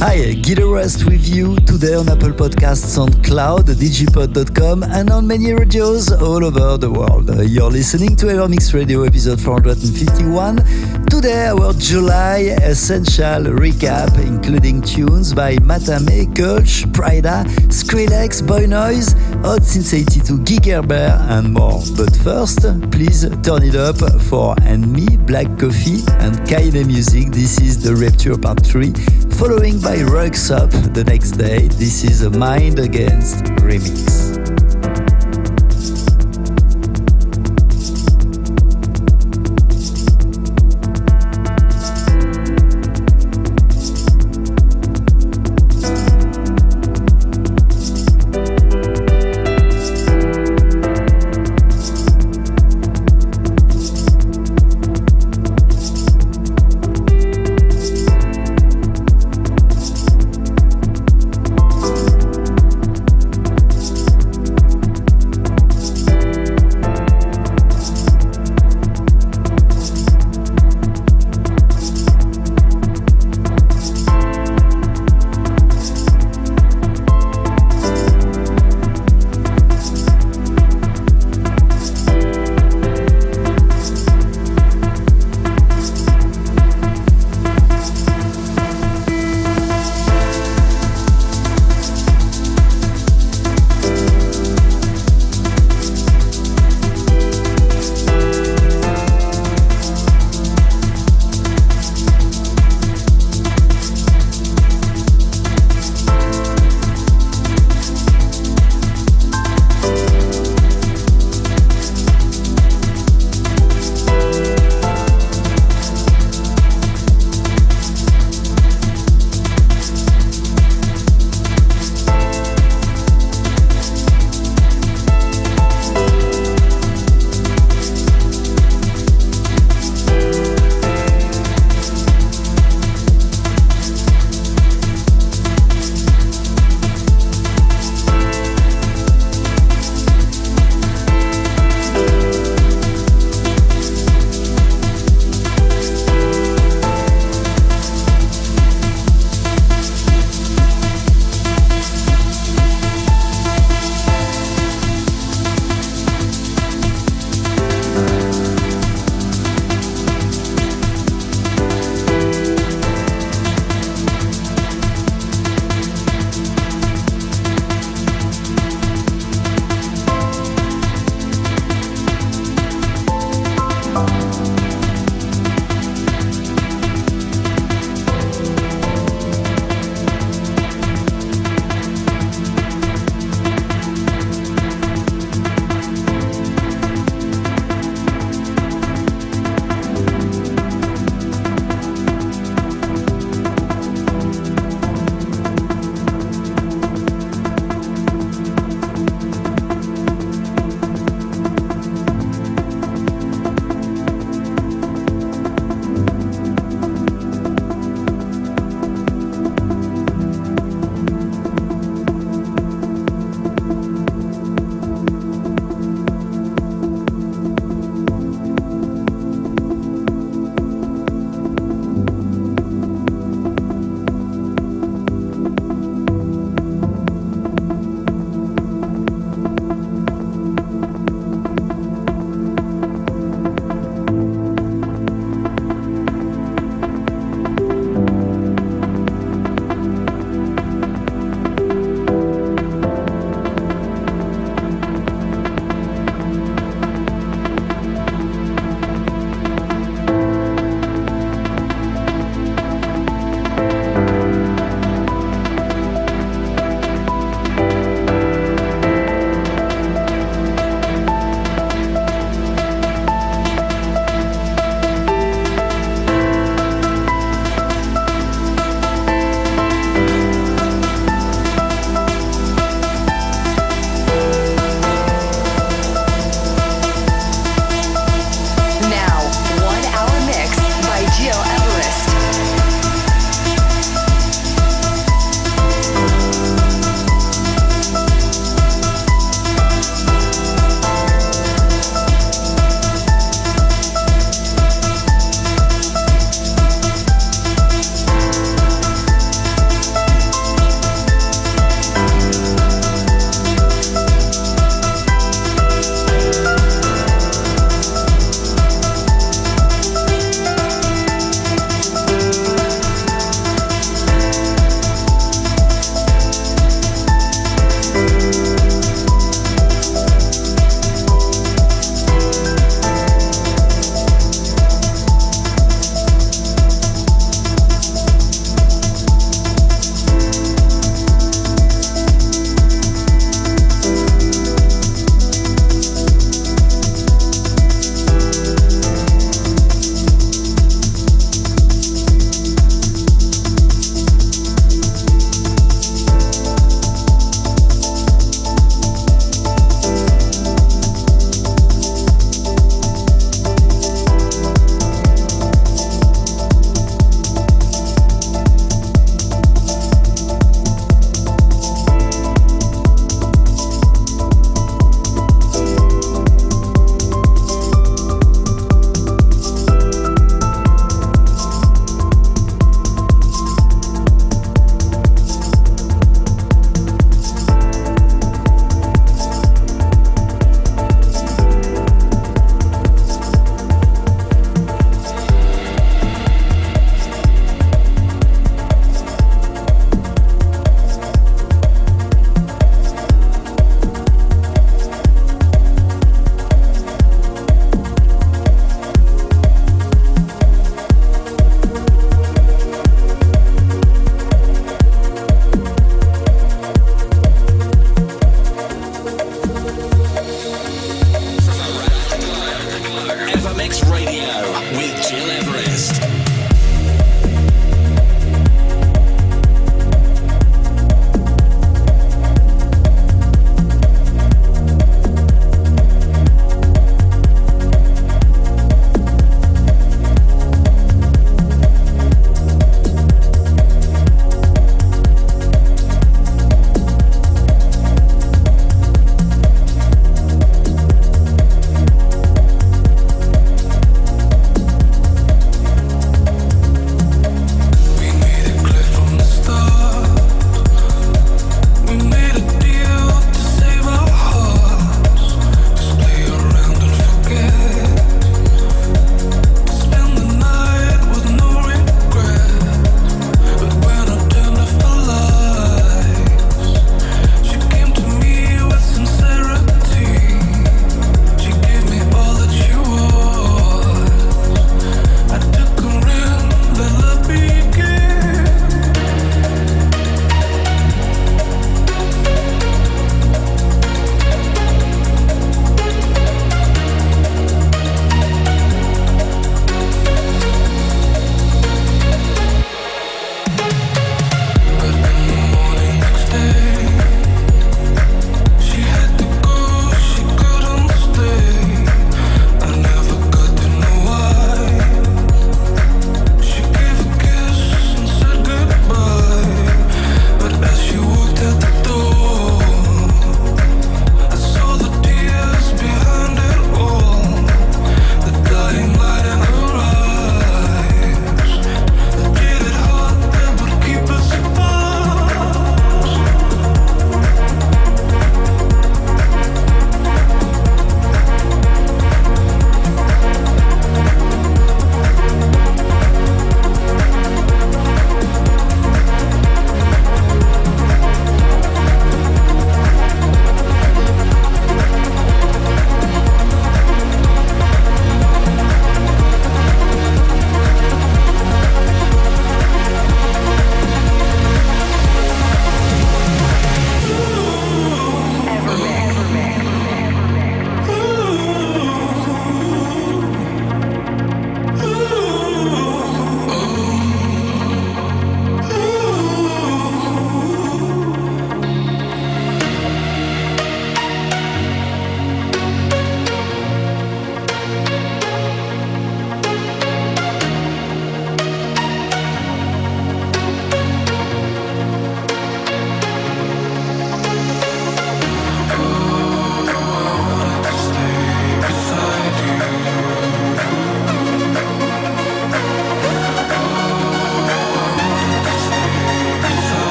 Hi, Gil Everest with you today on Apple Podcasts, on Cloud, digipod.com, and on many radios all over the world. You're listening to Evermix Radio episode 451. Today, our July essential recap, including tunes by Mathame, Kulch, Prida, Skrillex, Boys Noize, Hot Since 82, Guy Gerber, and more. But first, please turn it up for &ME, Black Coffee, and Keinemusik. This is the Rapture Part 3, following by Rugs Up the next day. This is a Mind Against remix.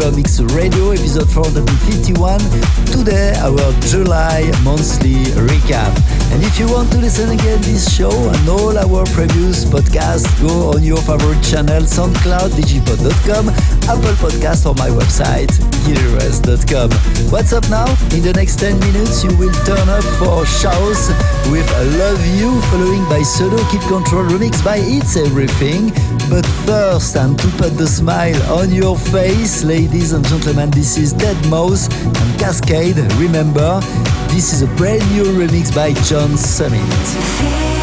To Evermix Radio, episode 451. Today, our July monthly recap. And if you want to listen again this show and all our previous podcasts, go on your favorite channel, SoundCloud, digipod.com, Apple Podcast, or my website, gilrest.com. What's up now? In the next 10 minutes, you will turn up for shows with Love You, following by Solo Keep Control remix by It's Everything. But first, and to put the smile on your face, ladies and gentlemen, this is Dead Mouse and Kaskade. Remember, this is a brand new remix by John Summit.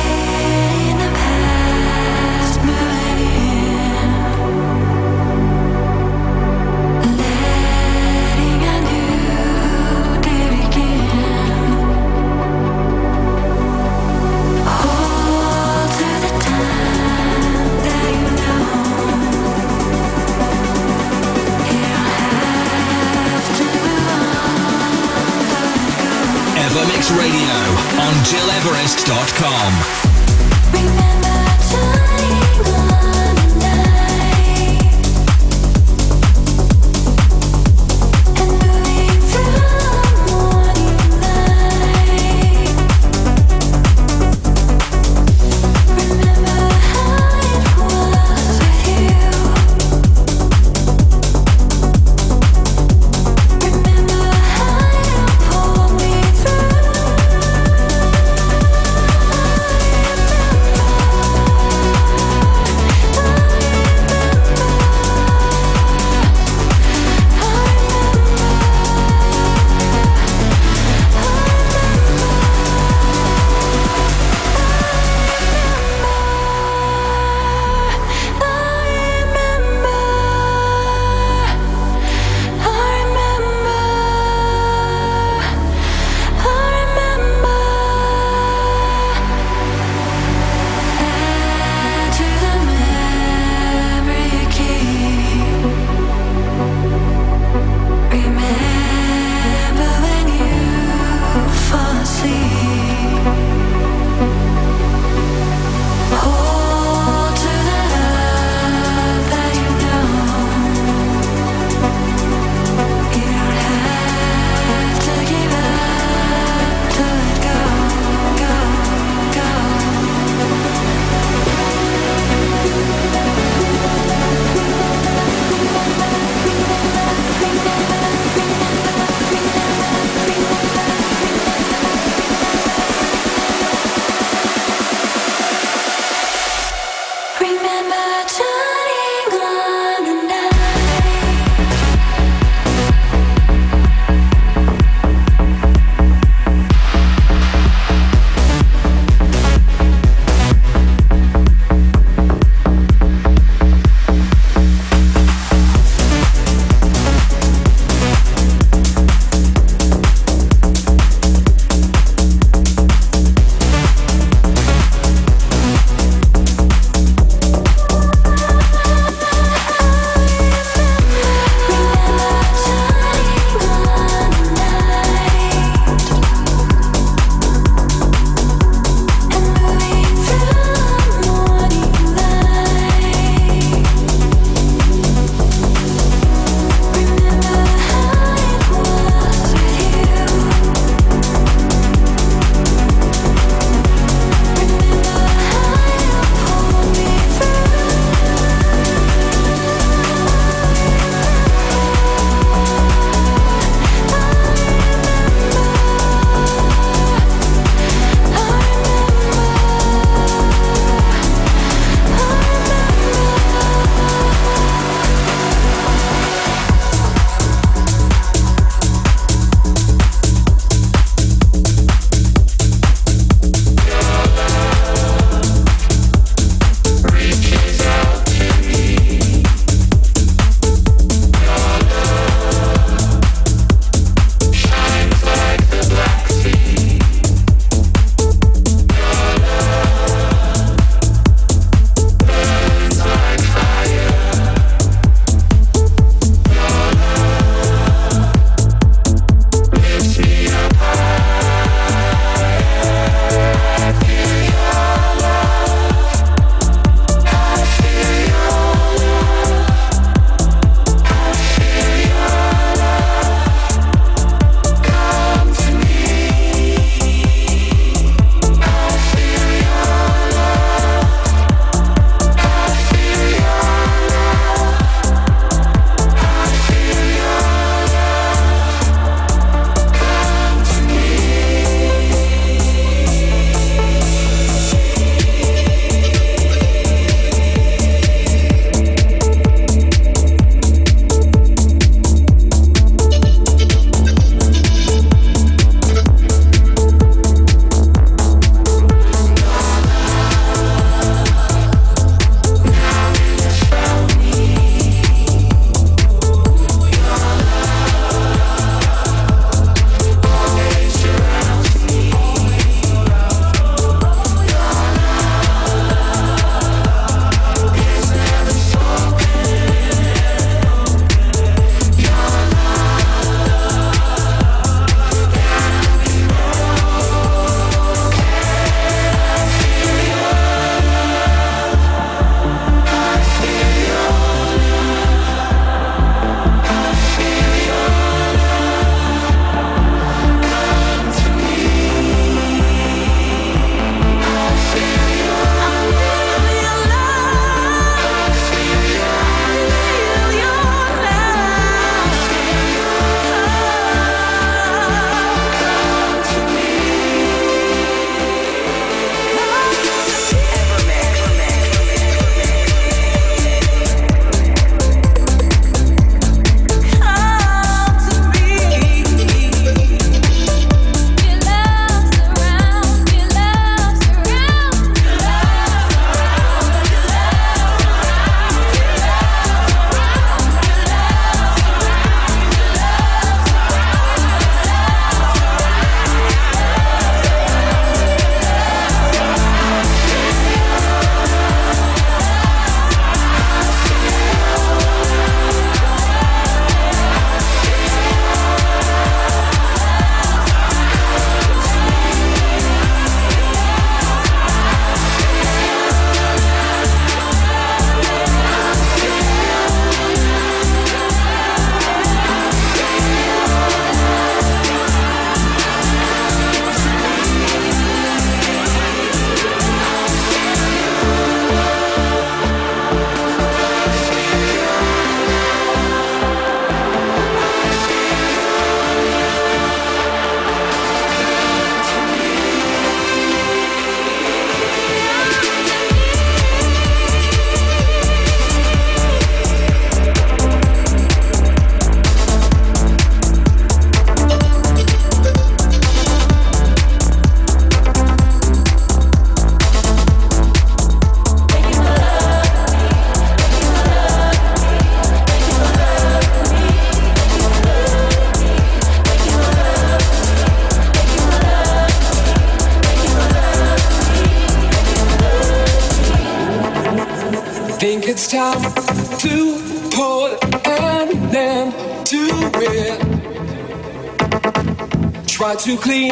too clean.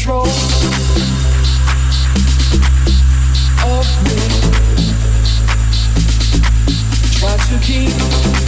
control of me. Try to keep.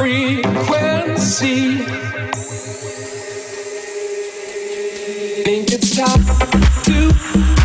frequency. Think it's time to.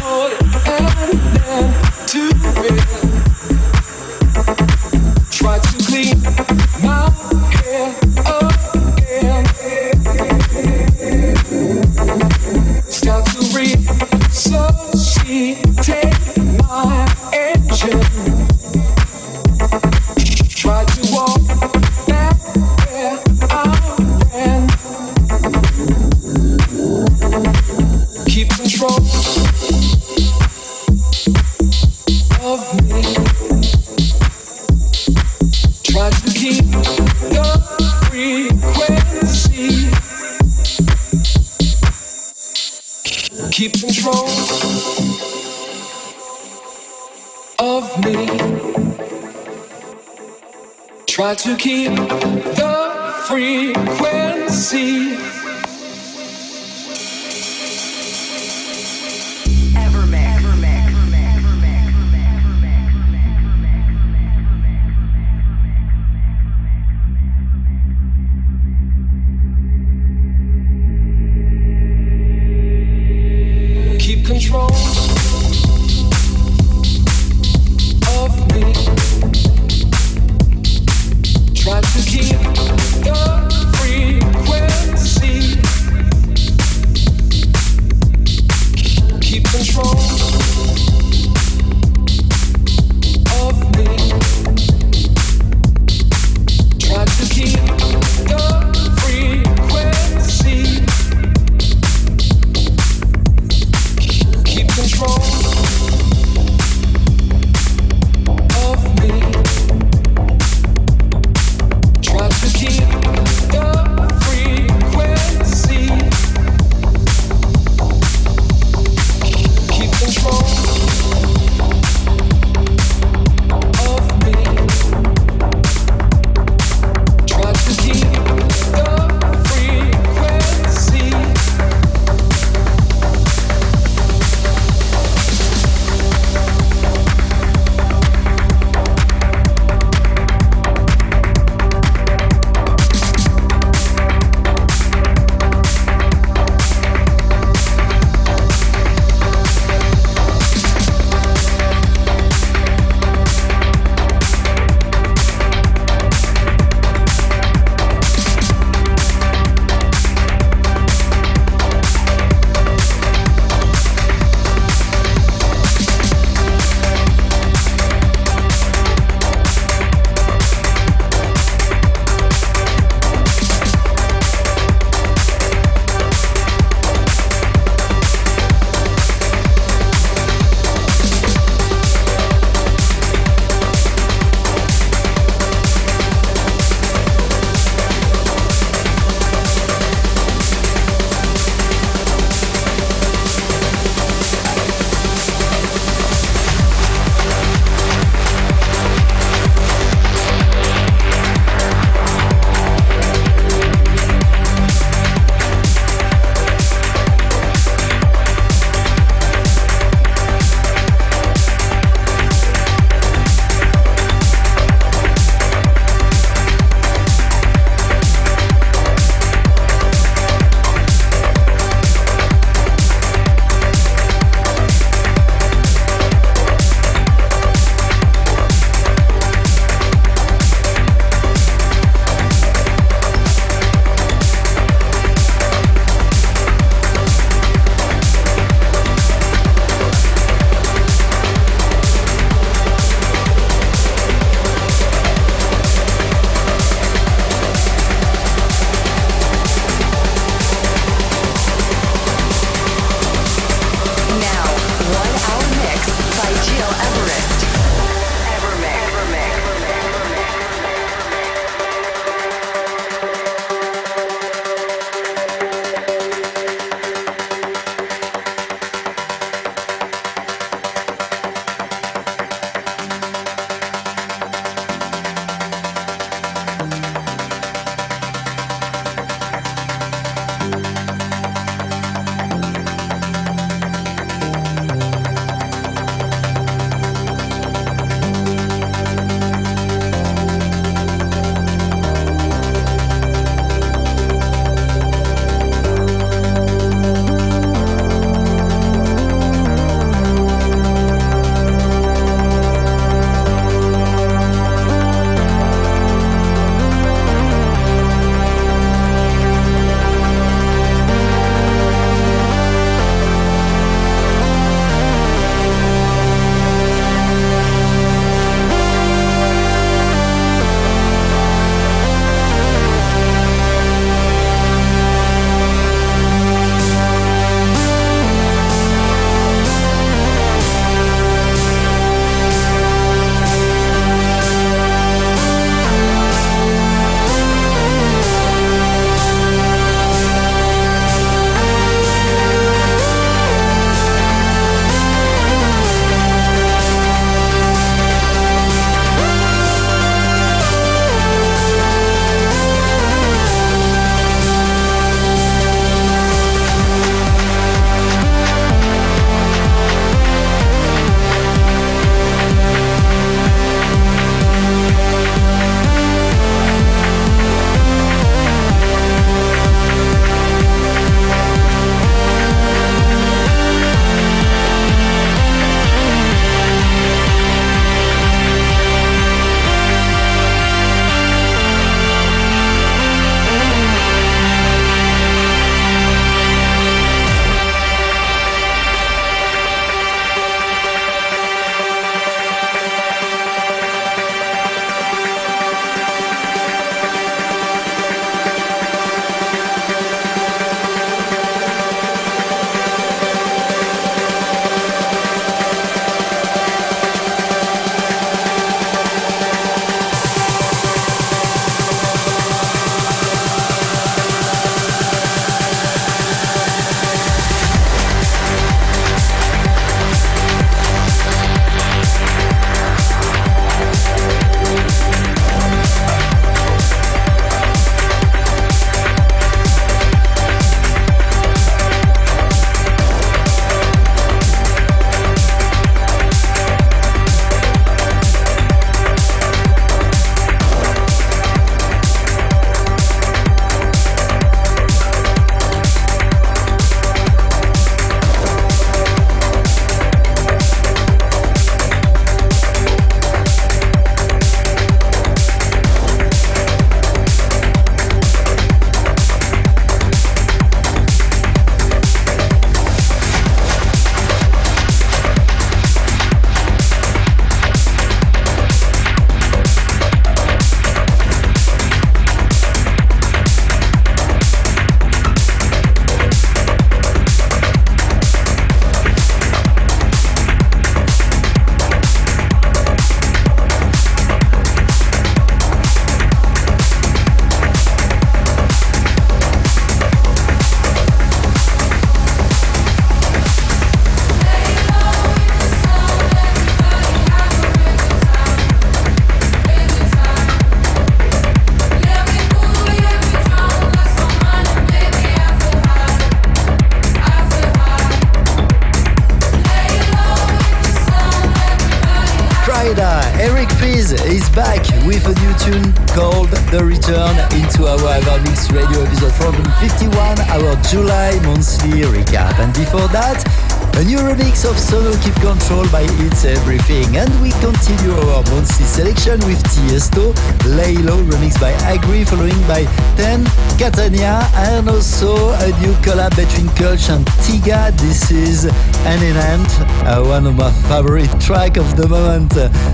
Selection with Tiesto, Lay Low remixed by Agri, following by Ten, Catania, and also a new collab between Kulch and Tiga. This is An Enhant, uh, one of my favorite track of the moment.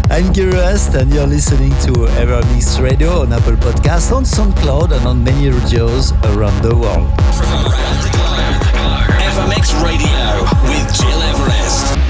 I'm Gil Everest and you're listening to Evermix Radio on Apple Podcast, on SoundCloud and on many radios around the world. Evermix Radio with Gil Everest.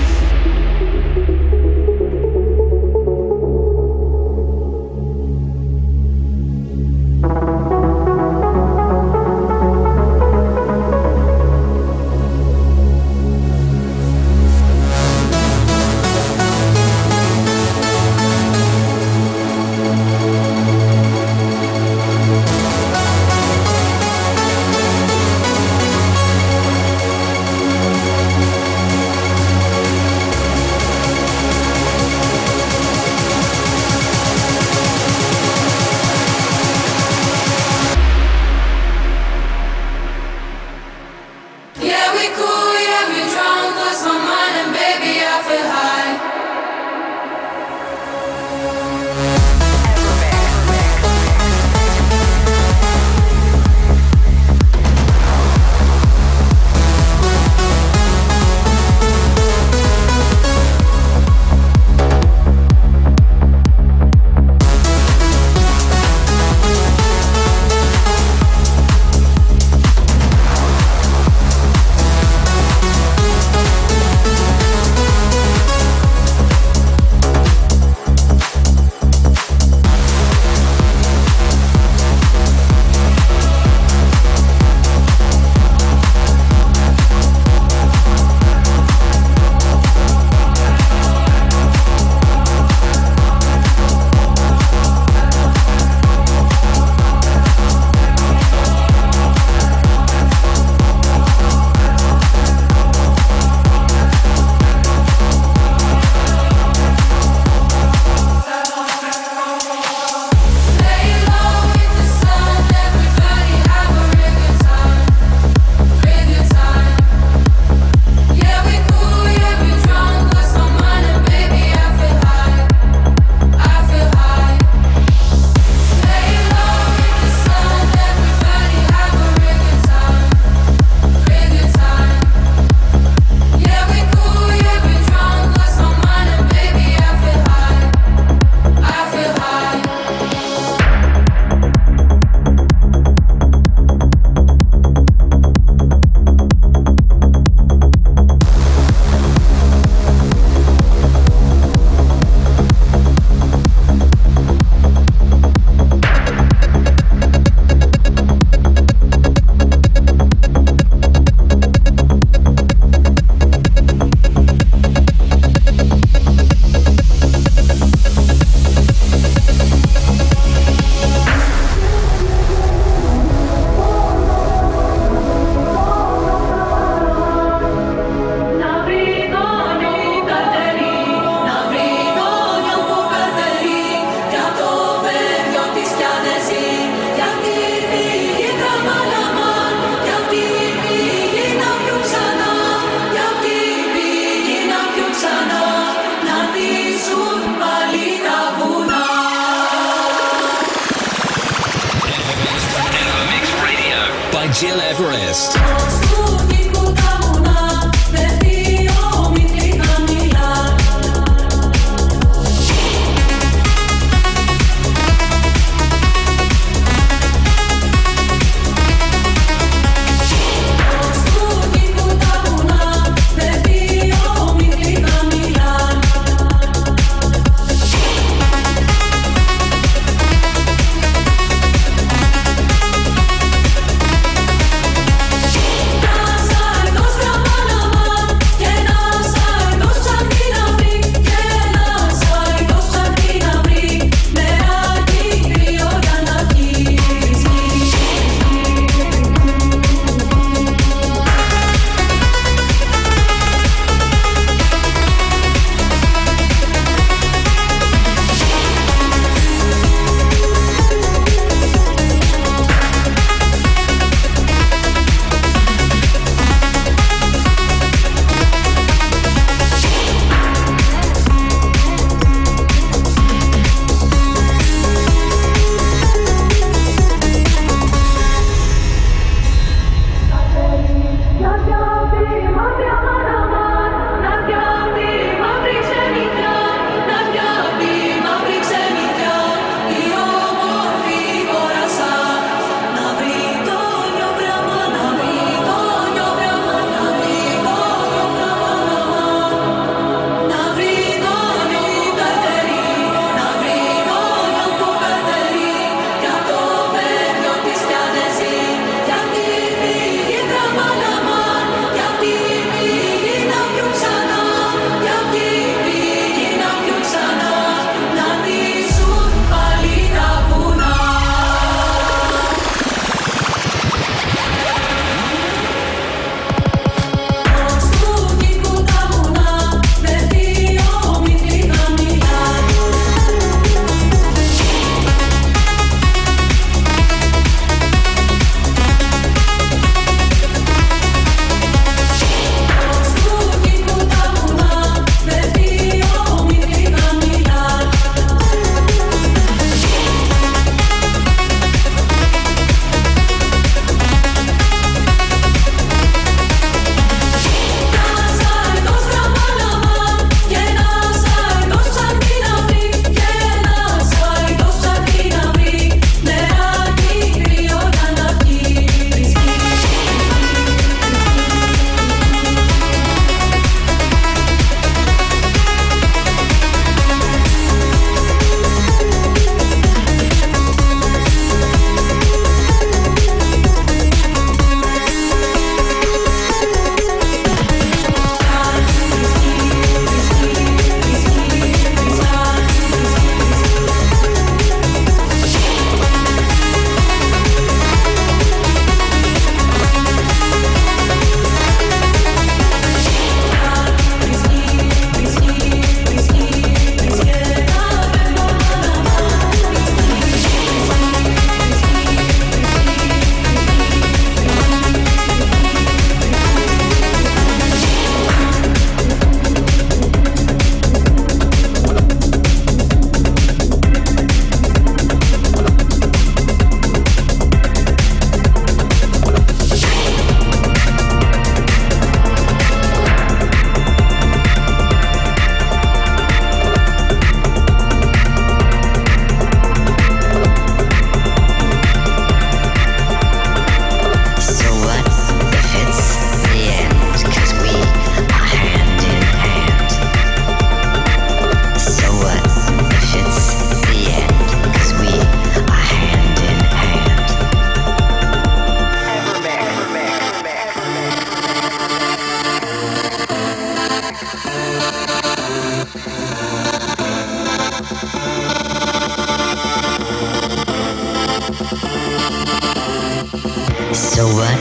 So what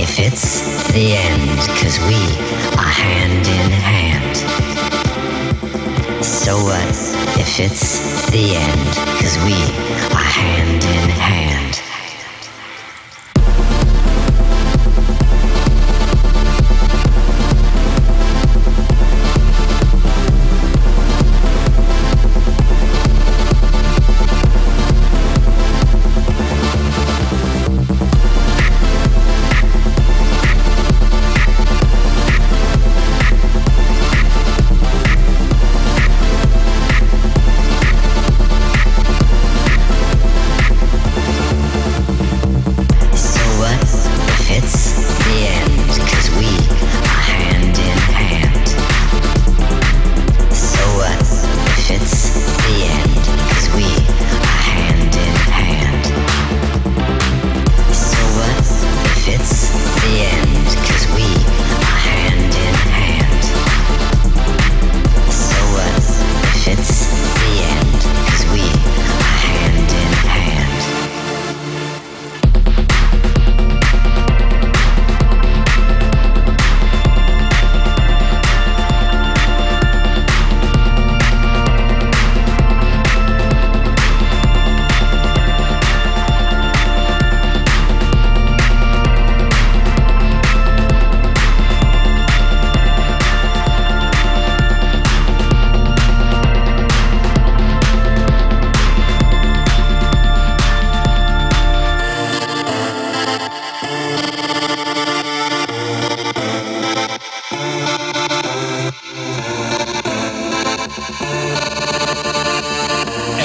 if it's the end? Cause we are hand in hand. So what if it's the end? Cause we are hand in hand.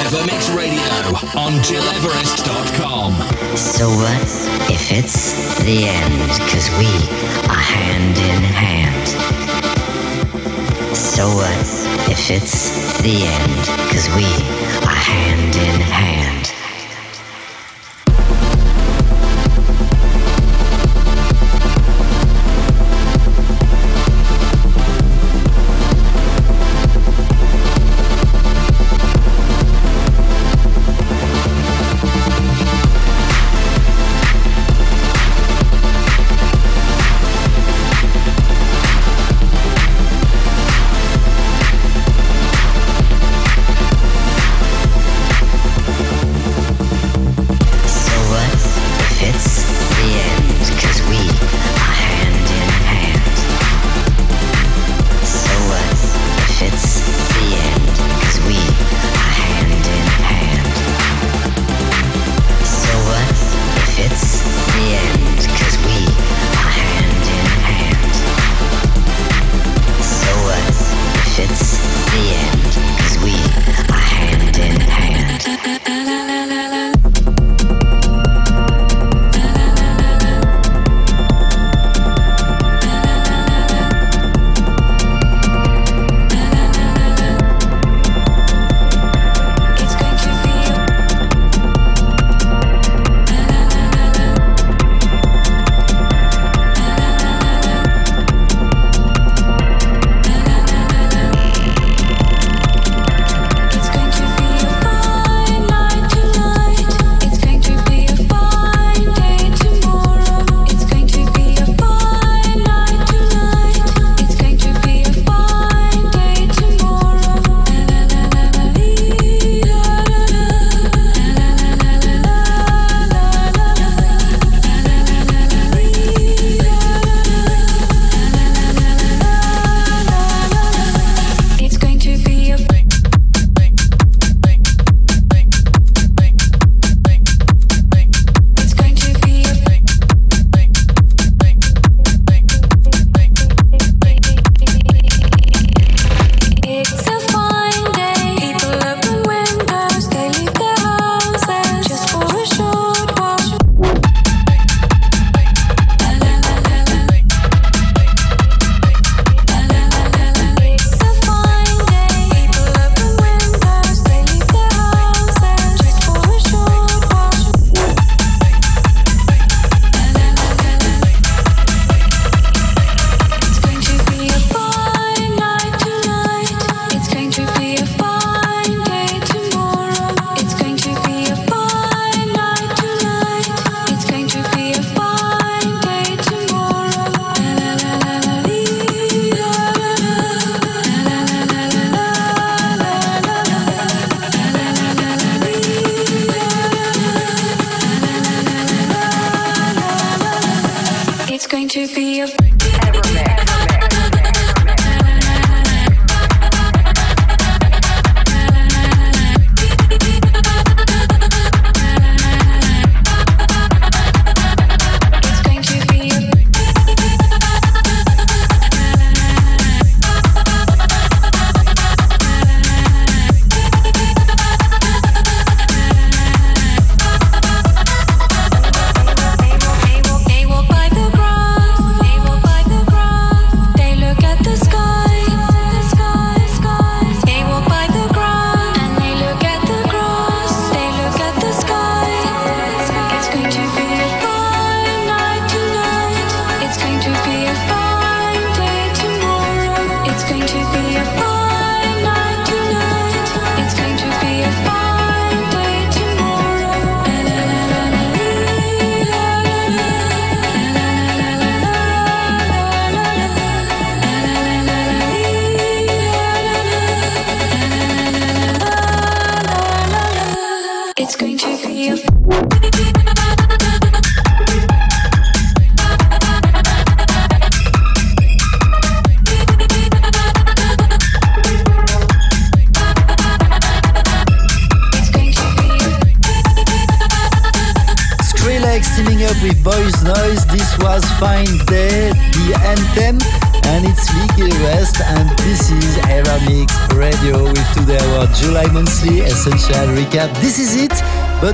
Evermix Radio on GilEverest.com. So what if it's the end? Cause we are hand in hand. So what if it's the end? Cause we are hand in hand.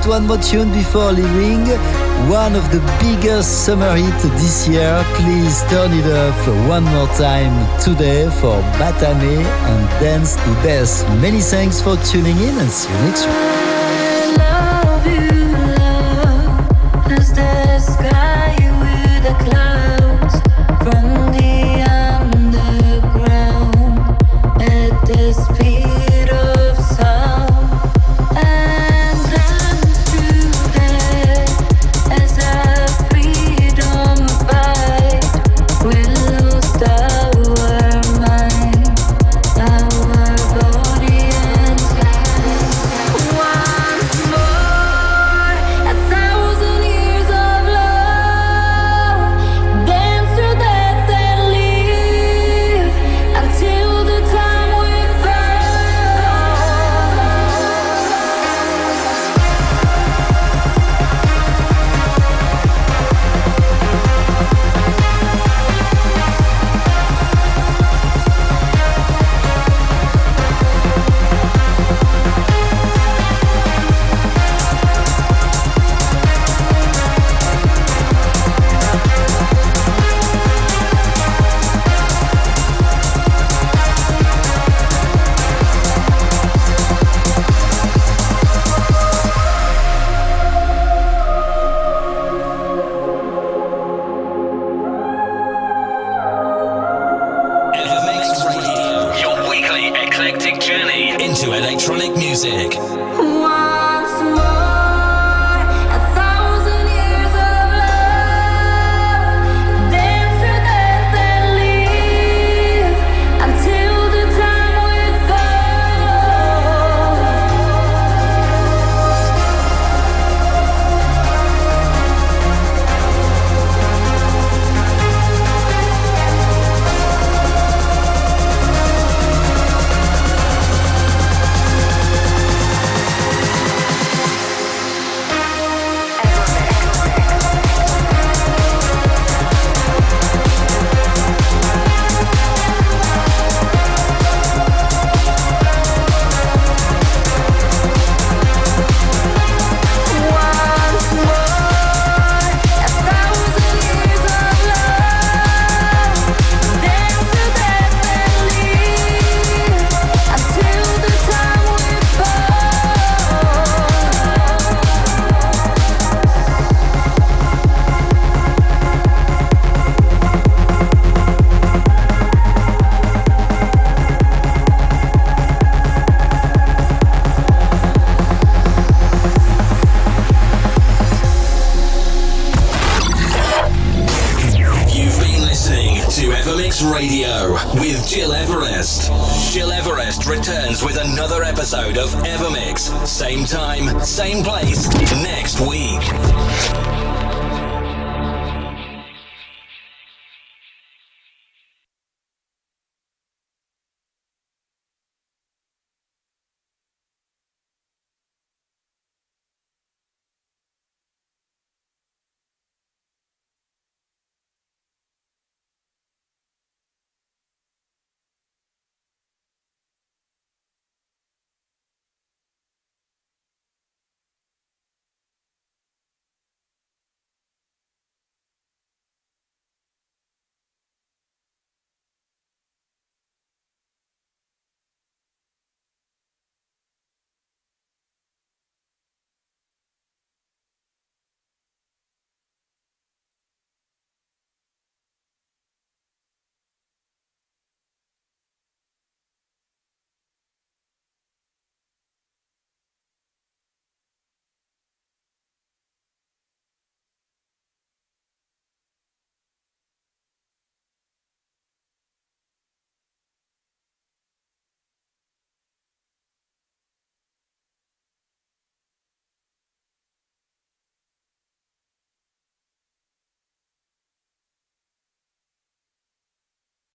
One more tune before leaving. One of the biggest summer hits this year. Please turn it up one more time today for Mathame and Dance to Death. Many thanks for tuning in and see you next week.